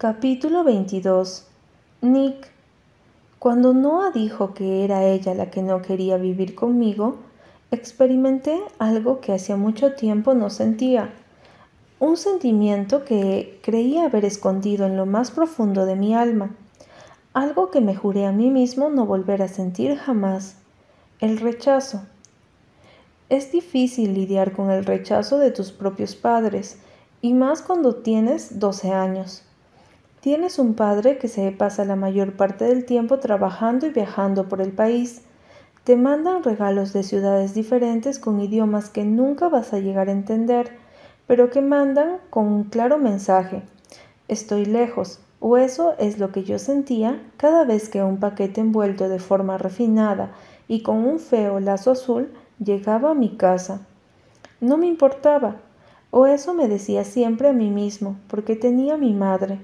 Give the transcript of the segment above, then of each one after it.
Capítulo 22 Nick. Cuando Noah dijo que era ella la que no quería vivir conmigo, experimenté algo que hacía mucho tiempo no sentía, un sentimiento que creía haber escondido en lo más profundo de mi alma, algo que me juré a mí mismo no volver a sentir jamás, el rechazo. Es difícil lidiar con el rechazo de tus propios padres, y más cuando tienes 12 años. Tienes un padre que se pasa la mayor parte del tiempo trabajando y viajando por el país. Te mandan regalos de ciudades diferentes con idiomas que nunca vas a llegar a entender, pero que mandan con un claro mensaje. Estoy lejos, o eso es lo que yo sentía cada vez que un paquete envuelto de forma refinada y con un feo lazo azul llegaba a mi casa. No me importaba, o eso me decía siempre a mí mismo, porque tenía mi madre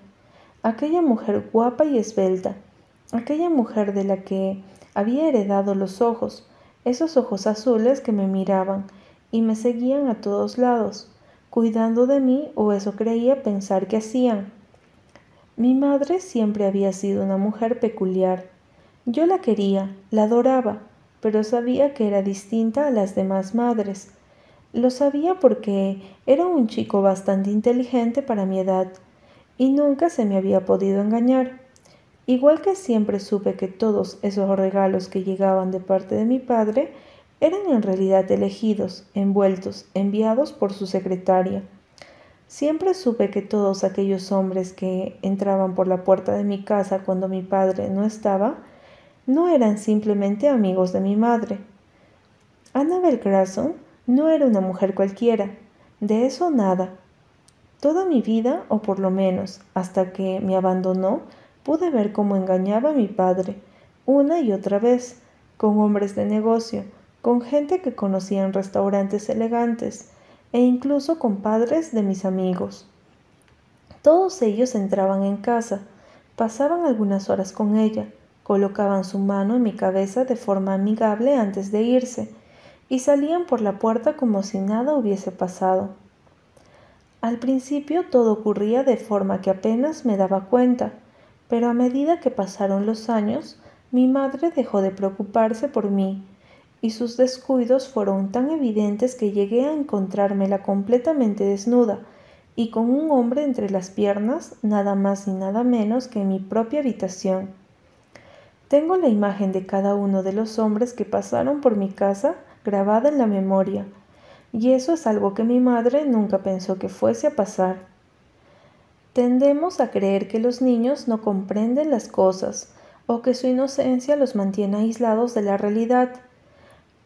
aquella mujer guapa y esbelta, aquella mujer de la que había heredado los ojos, esos ojos azules que me miraban y me seguían a todos lados, cuidando de mí o eso creía pensar que hacían. Mi madre siempre había sido una mujer peculiar. Yo la quería, la adoraba, pero sabía que era distinta a las demás madres. Lo sabía porque era un chico bastante inteligente para mi edad y nunca se me había podido engañar. Igual que siempre supe que todos esos regalos que llegaban de parte de mi padre eran en realidad elegidos, envueltos, enviados por su secretaria. Siempre supe que todos aquellos hombres que entraban por la puerta de mi casa cuando mi padre no estaba, no eran simplemente amigos de mi madre. Annabel Grasson no era una mujer cualquiera, de eso nada. Toda mi vida, o por lo menos hasta que me abandonó, pude ver cómo engañaba a mi padre, una y otra vez, con hombres de negocio, con gente que conocía en restaurantes elegantes, e incluso con padres de mis amigos. Todos ellos entraban en casa, pasaban algunas horas con ella, colocaban su mano en mi cabeza de forma amigable antes de irse, y salían por la puerta como si nada hubiese pasado. Al principio todo ocurría de forma que apenas me daba cuenta, pero a medida que pasaron los años, mi madre dejó de preocuparse por mí, y sus descuidos fueron tan evidentes que llegué a encontrármela completamente desnuda y con un hombre entre las piernas, nada más y nada menos que en mi propia habitación. Tengo la imagen de cada uno de los hombres que pasaron por mi casa grabada en la memoria, y eso es algo que mi madre nunca pensó que fuese a pasar. Tendemos a creer que los niños no comprenden las cosas o que su inocencia los mantiene aislados de la realidad,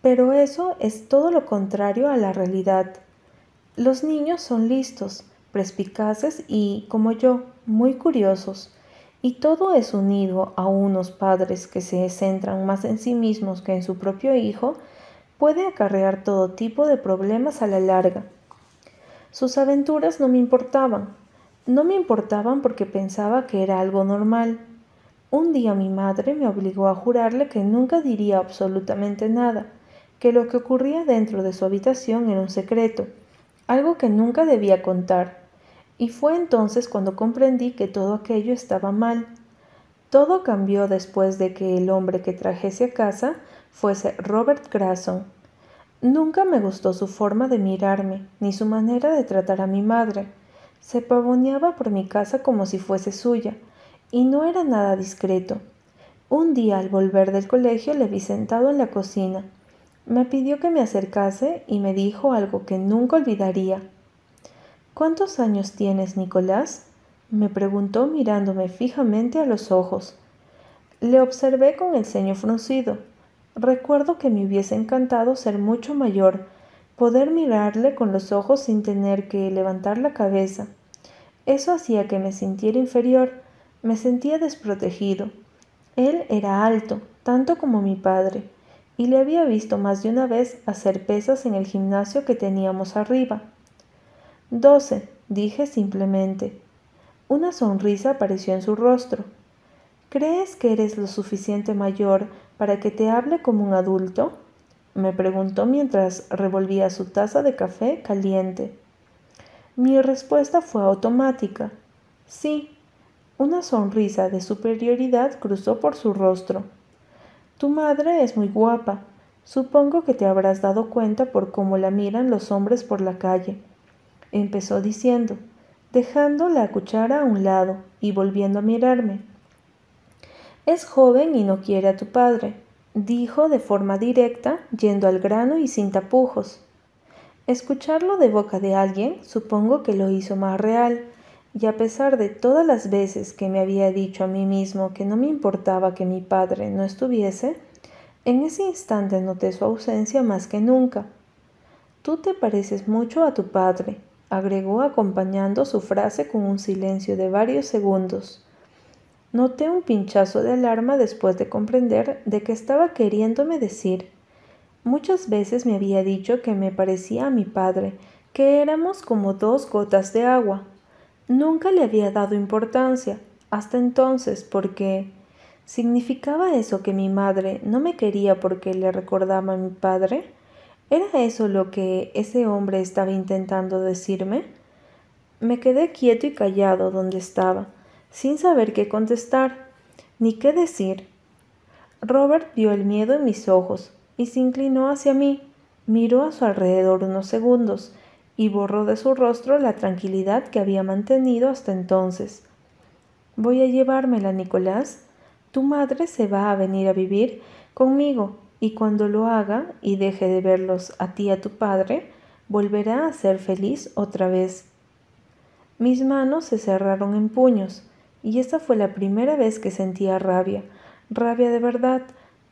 pero eso es todo lo contrario a la realidad. Los niños son listos, perspicaces y, como yo, muy curiosos, y todo es unido a unos padres que se centran más en sí mismos que en su propio hijo puede acarrear todo tipo de problemas a la larga. Sus aventuras no me importaban. No me importaban porque pensaba que era algo normal. Un día mi madre me obligó a jurarle que nunca diría absolutamente nada, que lo que ocurría dentro de su habitación era un secreto, algo que nunca debía contar. Y fue entonces cuando comprendí que todo aquello estaba mal. Todo cambió después de que el hombre que trajese a casa fuese Robert Grasson. Nunca me gustó su forma de mirarme, ni su manera de tratar a mi madre. Se pavoneaba por mi casa como si fuese suya, y no era nada discreto. Un día al volver del colegio le vi sentado en la cocina. Me pidió que me acercase y me dijo algo que nunca olvidaría. ¿Cuántos años tienes, Nicolás? me preguntó mirándome fijamente a los ojos. Le observé con el ceño fruncido. Recuerdo que me hubiese encantado ser mucho mayor, poder mirarle con los ojos sin tener que levantar la cabeza. Eso hacía que me sintiera inferior, me sentía desprotegido. Él era alto, tanto como mi padre, y le había visto más de una vez hacer pesas en el gimnasio que teníamos arriba. Doce, dije simplemente. Una sonrisa apareció en su rostro. ¿Crees que eres lo suficiente mayor para que te hable como un adulto? me preguntó mientras revolvía su taza de café caliente. Mi respuesta fue automática. Sí, Una sonrisa de superioridad cruzó por su rostro. Tu madre es muy guapa. Supongo que te habrás dado cuenta por cómo la miran los hombres por la calle. Empezó diciendo, dejando la cuchara a un lado y volviendo a mirarme. Es joven y no quiere a tu padre, dijo de forma directa, yendo al grano y sin tapujos. Escucharlo de boca de alguien supongo que lo hizo más real, y a pesar de todas las veces que me había dicho a mí mismo que no me importaba que mi padre no estuviese, en ese instante noté su ausencia más que nunca. Tú te pareces mucho a tu padre, agregó acompañando su frase con un silencio de varios segundos. Noté un pinchazo de alarma después de comprender de qué estaba queriéndome decir. Muchas veces me había dicho que me parecía a mi padre, que éramos como dos gotas de agua, Nunca le había dado importancia hasta entonces porque ¿significaba eso que mi madre no me quería porque le recordaba a mi padre? ¿Era eso lo que ese hombre estaba intentando decirme? Me quedé quieto y callado donde estaba, sin saber qué contestar, ni qué decir. Robert vio el miedo en mis ojos y se inclinó hacia mí, miró a su alrededor unos segundos, y borró de su rostro la tranquilidad que había mantenido hasta entonces. Voy a llevármela, Nicolás. Tu madre se va a venir a vivir conmigo y cuando lo haga y deje de verlos a ti y a tu padre, volverá a ser feliz otra vez. Mis manos se cerraron en puños y esta fue la primera vez que sentía rabia, rabia de verdad,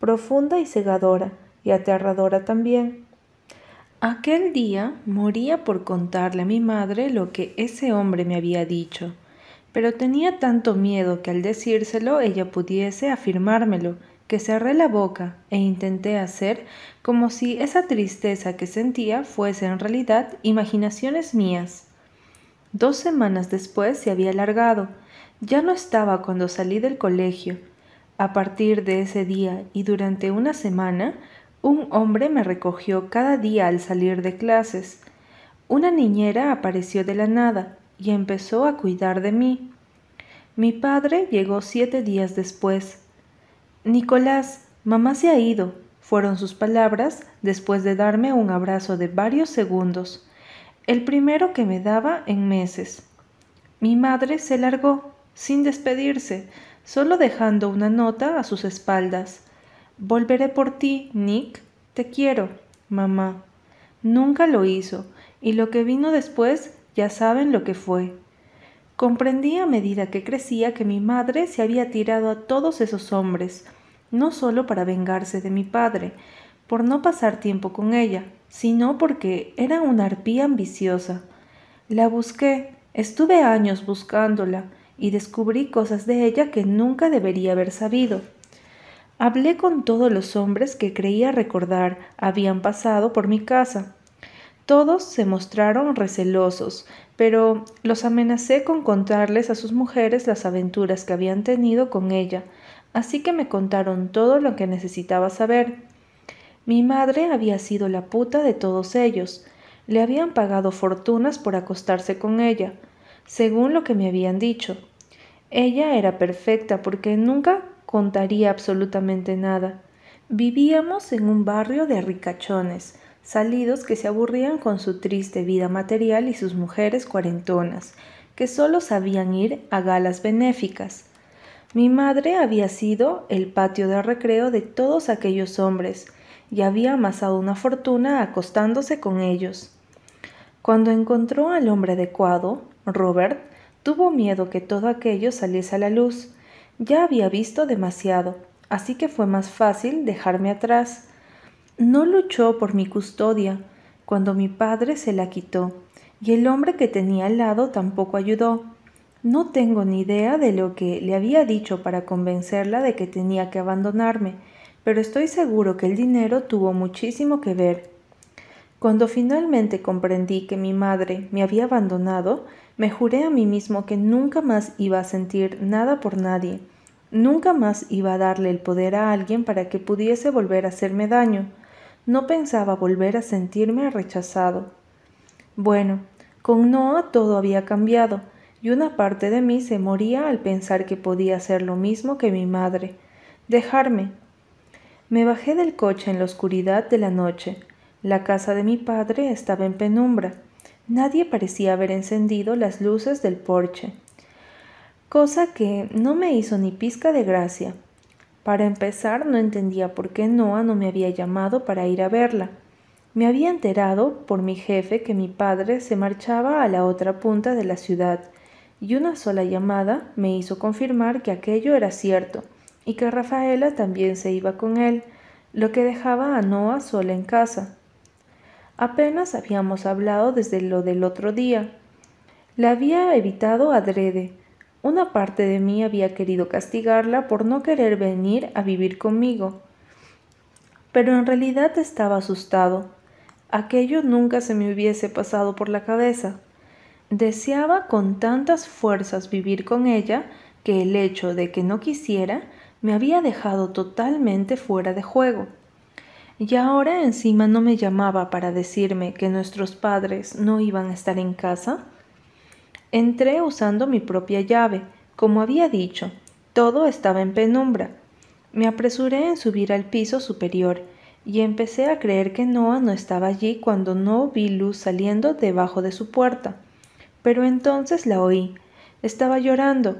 profunda y cegadora, y aterradora también. Aquel día moría por contarle a mi madre lo que ese hombre me había dicho, pero tenía tanto miedo que al decírselo ella pudiese afirmármelo, que cerré la boca e intenté hacer como si esa tristeza que sentía fuese en realidad imaginaciones mías. Dos semanas después se había alargado, ya no estaba cuando salí del colegio. A partir de ese día y durante una semana un hombre me recogió cada día al salir de clases. Una niñera apareció de la nada y empezó a cuidar de mí. Mi padre llegó siete días después. Nicolás, mamá se ha ido, fueron sus palabras después de darme un abrazo de varios segundos, el primero que me daba en meses. Mi madre se largó, sin despedirse, solo dejando una nota a sus espaldas. Volveré por ti, Nick. Te quiero, mamá. Nunca lo hizo, y lo que vino después ya saben lo que fue. Comprendí a medida que crecía que mi madre se había tirado a todos esos hombres, no solo para vengarse de mi padre, por no pasar tiempo con ella, sino porque era una arpía ambiciosa. La busqué, estuve años buscándola, y descubrí cosas de ella que nunca debería haber sabido. Hablé con todos los hombres que creía recordar habían pasado por mi casa. Todos se mostraron recelosos, pero los amenacé con contarles a sus mujeres las aventuras que habían tenido con ella, así que me contaron todo lo que necesitaba saber. Mi madre había sido la puta de todos ellos, le habían pagado fortunas por acostarse con ella, según lo que me habían dicho. Ella era perfecta porque nunca contaría absolutamente nada. Vivíamos en un barrio de ricachones, salidos que se aburrían con su triste vida material y sus mujeres cuarentonas, que solo sabían ir a galas benéficas. Mi madre había sido el patio de recreo de todos aquellos hombres, y había amasado una fortuna acostándose con ellos. Cuando encontró al hombre adecuado, Robert, tuvo miedo que todo aquello saliese a la luz, ya había visto demasiado, así que fue más fácil dejarme atrás. No luchó por mi custodia cuando mi padre se la quitó, y el hombre que tenía al lado tampoco ayudó. No tengo ni idea de lo que le había dicho para convencerla de que tenía que abandonarme, pero estoy seguro que el dinero tuvo muchísimo que ver. Cuando finalmente comprendí que mi madre me había abandonado, me juré a mí mismo que nunca más iba a sentir nada por nadie, nunca más iba a darle el poder a alguien para que pudiese volver a hacerme daño. No pensaba volver a sentirme rechazado. Bueno, con Noah todo había cambiado. y una parte de mí se moría al pensar que podía hacer lo mismo que mi madre, dejarme. Me bajé del coche en la oscuridad de la noche. La casa de mi padre estaba en penumbra. Nadie parecía haber encendido las luces del porche, cosa que no me hizo ni pizca de gracia. Para empezar, no entendía por qué Noah no me había llamado para ir a verla. Me había enterado por mi jefe que mi padre se marchaba a la otra punta de la ciudad, y una sola llamada me hizo confirmar que aquello era cierto, y que Rafaela también se iba con él, lo que dejaba a Noah sola en casa. Apenas habíamos hablado desde lo del otro día. La había evitado adrede, una parte de mí había querido castigarla por no querer venir a vivir conmigo, pero en realidad estaba asustado. Aquello nunca se me hubiese pasado por la cabeza. Deseaba con tantas fuerzas vivir con ella que el hecho de que no quisiera me había dejado totalmente fuera de juego. Y ahora encima no me llamaba para decirme que nuestros padres no iban a estar en casa. Entré usando mi propia llave. Como había dicho, todo estaba en penumbra. Me apresuré en subir al piso superior y empecé a creer que Noah no estaba allí cuando no vi luz saliendo debajo de su puerta. Pero entonces la oí. Estaba llorando.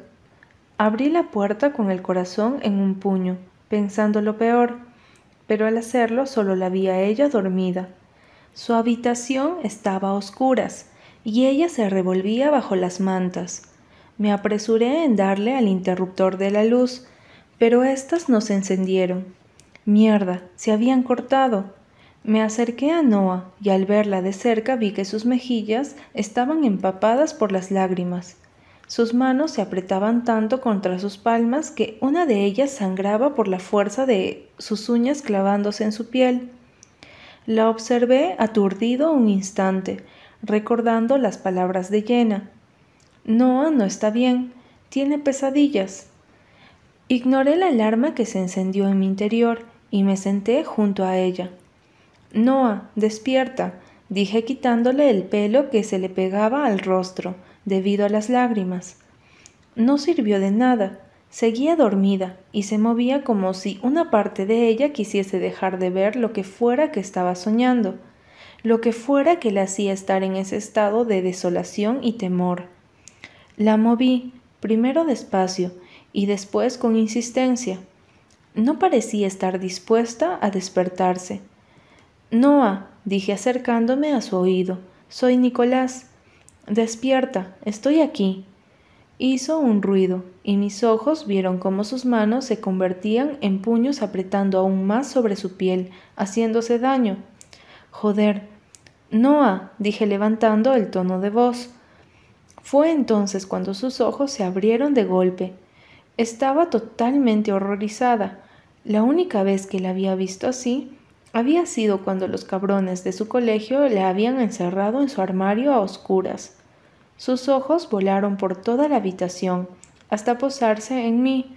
Abrí la puerta con el corazón en un puño, pensando lo peor, pero al hacerlo solo la vi a ella dormida. Su habitación estaba a oscuras, y ella se revolvía bajo las mantas. Me apresuré en darle al interruptor de la luz, pero éstas no se encendieron. Mierda, se habían cortado. Me acerqué a Noah y al verla de cerca vi que sus mejillas estaban empapadas por las lágrimas. Sus manos se apretaban tanto contra sus palmas que una de ellas sangraba por la fuerza de sus uñas clavándose en su piel. La observé aturdido un instante, recordando las palabras de Jenna. Noah no está bien, tiene pesadillas. Ignoré la alarma que se encendió en mi interior y me senté junto a ella. Noah, despierta, dije quitándole el pelo que se le pegaba al rostro debido a las lágrimas. No sirvió de nada, seguía dormida y se movía como si una parte de ella quisiese dejar de ver lo que fuera que estaba soñando lo que fuera que la hacía estar en ese estado de desolación y temor. La moví, primero despacio y después con insistencia. No parecía estar dispuesta a despertarse. Noah, dije acercándome a su oído, soy Nicolás. Despierta, estoy aquí. Hizo un ruido, y mis ojos vieron cómo sus manos se convertían en puños apretando aún más sobre su piel, haciéndose daño. Joder. Noah, dije levantando el tono de voz. Fue entonces cuando sus ojos se abrieron de golpe. Estaba totalmente horrorizada. La única vez que la había visto así había sido cuando los cabrones de su colegio le habían encerrado en su armario a oscuras. Sus ojos volaron por toda la habitación hasta posarse en mí,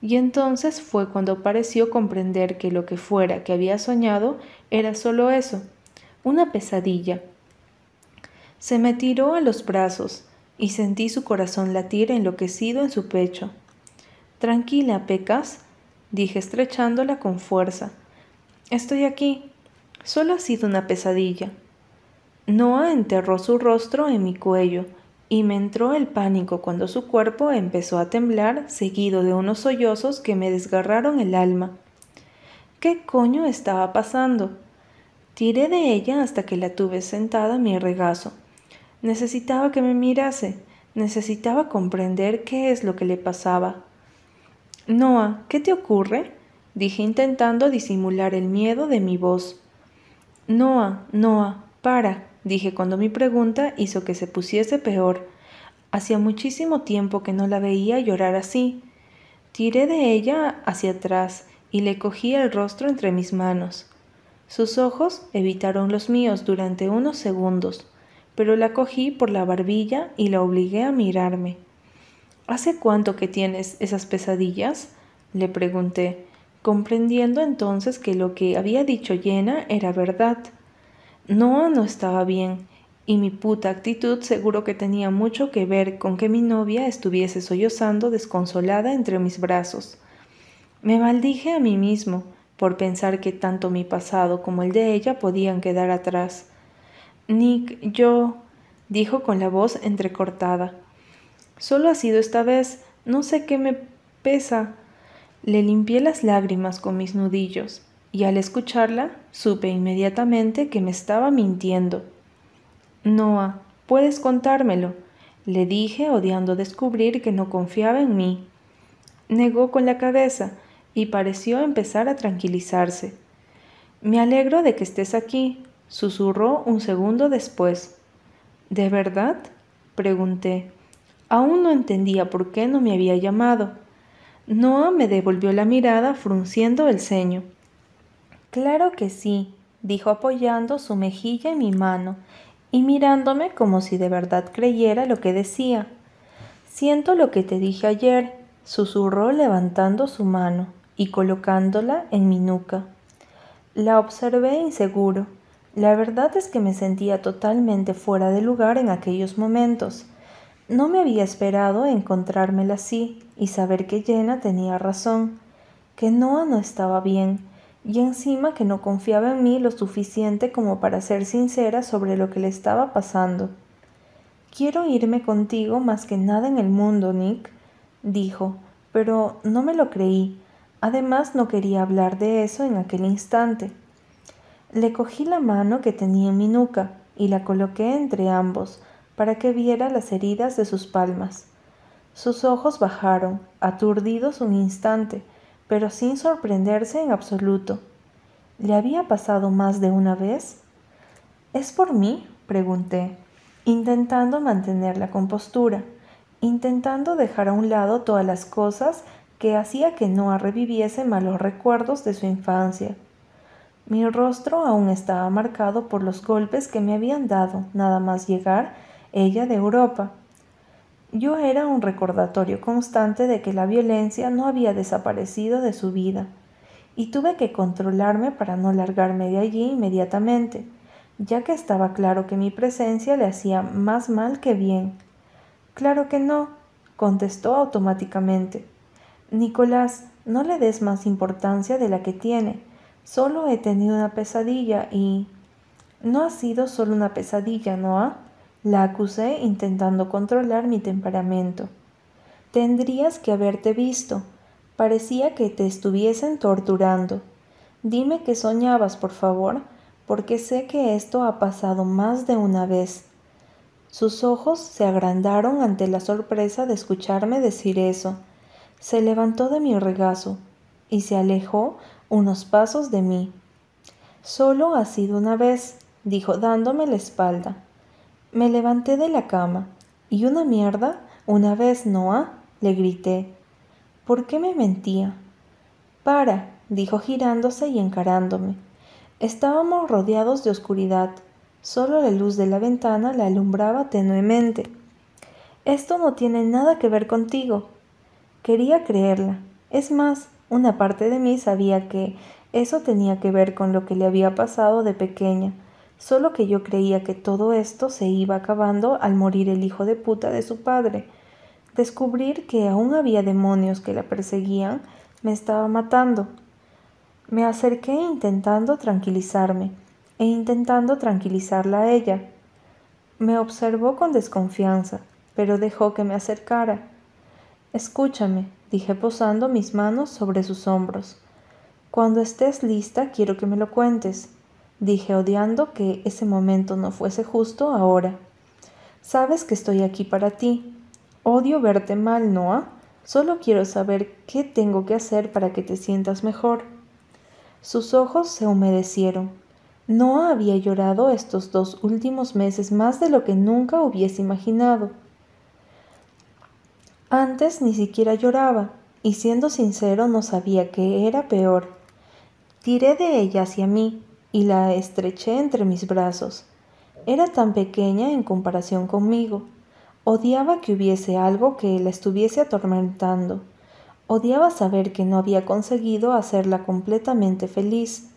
y entonces fue cuando pareció comprender que lo que fuera que había soñado era solo eso, una pesadilla. Se me tiró a los brazos y sentí su corazón latir enloquecido en su pecho. Tranquila, Pecas, dije estrechándola con fuerza. Estoy aquí. Solo ha sido una pesadilla. Noah enterró su rostro en mi cuello y me entró el pánico cuando su cuerpo empezó a temblar seguido de unos sollozos que me desgarraron el alma. ¿Qué coño estaba pasando? Tiré de ella hasta que la tuve sentada a mi regazo. Necesitaba que me mirase, necesitaba comprender qué es lo que le pasaba. Noah, ¿qué te ocurre? dije intentando disimular el miedo de mi voz. Noah, Noah, para, dije cuando mi pregunta hizo que se pusiese peor. Hacía muchísimo tiempo que no la veía llorar así. Tiré de ella hacia atrás y le cogí el rostro entre mis manos. Sus ojos evitaron los míos durante unos segundos, pero la cogí por la barbilla y la obligué a mirarme. ¿Hace cuánto que tienes esas pesadillas? le pregunté, comprendiendo entonces que lo que había dicho Jenna era verdad. Noah no estaba bien, y mi puta actitud seguro que tenía mucho que ver con que mi novia estuviese sollozando desconsolada entre mis brazos. Me maldije a mí mismo por pensar que tanto mi pasado como el de ella podían quedar atrás. Nick, yo, dijo con la voz entrecortada. Solo ha sido esta vez, no sé qué me pesa. Le limpié las lágrimas con mis nudillos, y al escucharla supe inmediatamente que me estaba mintiendo. Noah, puedes contármelo, le dije, odiando descubrir que no confiaba en mí. Negó con la cabeza y pareció empezar a tranquilizarse. Me alegro de que estés aquí, susurró un segundo después. ¿De verdad? pregunté. Aún no entendía por qué no me había llamado. Noah me devolvió la mirada frunciendo el ceño. Claro que sí, dijo apoyando su mejilla en mi mano y mirándome como si de verdad creyera lo que decía. Siento lo que te dije ayer, susurró levantando su mano y colocándola en mi nuca. La observé inseguro. La verdad es que me sentía totalmente fuera de lugar en aquellos momentos. No me había esperado encontrármela así y saber que Jenna tenía razón, que Noah no estaba bien, y encima que no confiaba en mí lo suficiente como para ser sincera sobre lo que le estaba pasando. Quiero irme contigo más que nada en el mundo, Nick, dijo, pero no me lo creí. Además no quería hablar de eso en aquel instante. Le cogí la mano que tenía en mi nuca y la coloqué entre ambos para que viera las heridas de sus palmas. Sus ojos bajaron, aturdidos un instante, pero sin sorprenderse en absoluto. ¿Le había pasado más de una vez? ¿Es por mí? pregunté, intentando mantener la compostura, intentando dejar a un lado todas las cosas que hacía que no reviviese malos recuerdos de su infancia. Mi rostro aún estaba marcado por los golpes que me habían dado nada más llegar ella de Europa yo era un recordatorio constante de que la violencia no había desaparecido de su vida, y tuve que controlarme para no largarme de allí inmediatamente, ya que estaba claro que mi presencia le hacía más mal que bien. Claro que no, contestó automáticamente. Nicolás, no le des más importancia de la que tiene. Solo he tenido una pesadilla y... No ha sido solo una pesadilla, ¿no? La acusé intentando controlar mi temperamento. Tendrías que haberte visto. Parecía que te estuviesen torturando. Dime que soñabas, por favor, porque sé que esto ha pasado más de una vez. Sus ojos se agrandaron ante la sorpresa de escucharme decir eso. Se levantó de mi regazo y se alejó unos pasos de mí. Solo ha sido una vez, dijo dándome la espalda. Me levanté de la cama. ¿Y una mierda? Una vez, Noah, le grité. ¿Por qué me mentía? Para, dijo girándose y encarándome. Estábamos rodeados de oscuridad. Solo la luz de la ventana la alumbraba tenuemente. Esto no tiene nada que ver contigo. Quería creerla. Es más, una parte de mí sabía que eso tenía que ver con lo que le había pasado de pequeña, solo que yo creía que todo esto se iba acabando al morir el hijo de puta de su padre. Descubrir que aún había demonios que la perseguían me estaba matando. Me acerqué intentando tranquilizarme e intentando tranquilizarla a ella. Me observó con desconfianza, pero dejó que me acercara. Escúchame, dije posando mis manos sobre sus hombros. Cuando estés lista quiero que me lo cuentes dije odiando que ese momento no fuese justo ahora. Sabes que estoy aquí para ti. Odio verte mal, Noah. Solo quiero saber qué tengo que hacer para que te sientas mejor. Sus ojos se humedecieron. Noah había llorado estos dos últimos meses más de lo que nunca hubiese imaginado. Antes ni siquiera lloraba, y siendo sincero no sabía qué era peor. Tiré de ella hacia mí, y la estreché entre mis brazos. Era tan pequeña en comparación conmigo. Odiaba que hubiese algo que la estuviese atormentando. Odiaba saber que no había conseguido hacerla completamente feliz.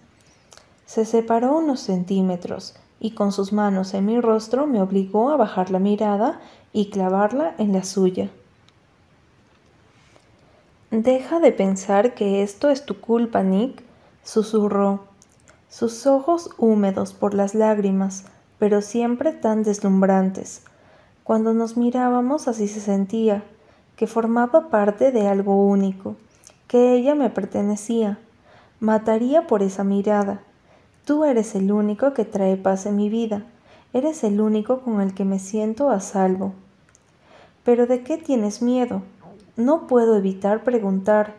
Se separó unos centímetros y con sus manos en mi rostro me obligó a bajar la mirada y clavarla en la suya. Deja de pensar que esto es tu culpa, Nick, susurró, sus ojos húmedos por las lágrimas, pero siempre tan deslumbrantes. Cuando nos mirábamos así se sentía, que formaba parte de algo único, que ella me pertenecía. Mataría por esa mirada. Tú eres el único que trae paz en mi vida, eres el único con el que me siento a salvo. ¿Pero de qué tienes miedo? No puedo evitar preguntar.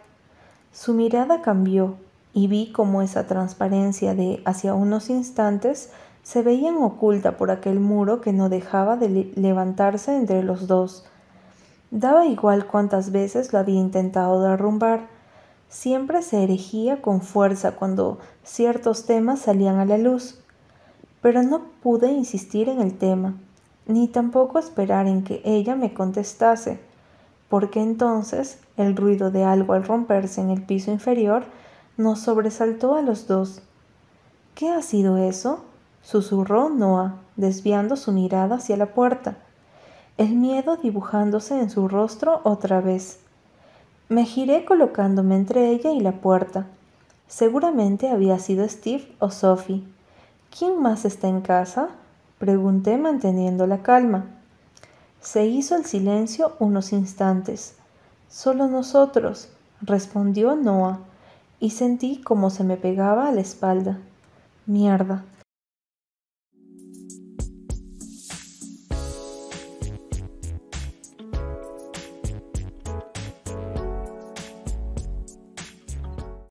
Su mirada cambió y vi cómo esa transparencia de hacia unos instantes se veían oculta por aquel muro que no dejaba de levantarse entre los dos. Daba igual cuántas veces lo había intentado derrumbar. Siempre se erigía con fuerza cuando ciertos temas salían a la luz. Pero no pude insistir en el tema, ni tampoco esperar en que ella me contestase porque entonces el ruido de algo al romperse en el piso inferior nos sobresaltó a los dos. ¿Qué ha sido eso? susurró Noah, desviando su mirada hacia la puerta, el miedo dibujándose en su rostro otra vez. Me giré colocándome entre ella y la puerta. Seguramente había sido Steve o Sophie. ¿Quién más está en casa? pregunté manteniendo la calma. Se hizo el silencio unos instantes. Solo nosotros, respondió Noah, y sentí como se me pegaba a la espalda. Mierda,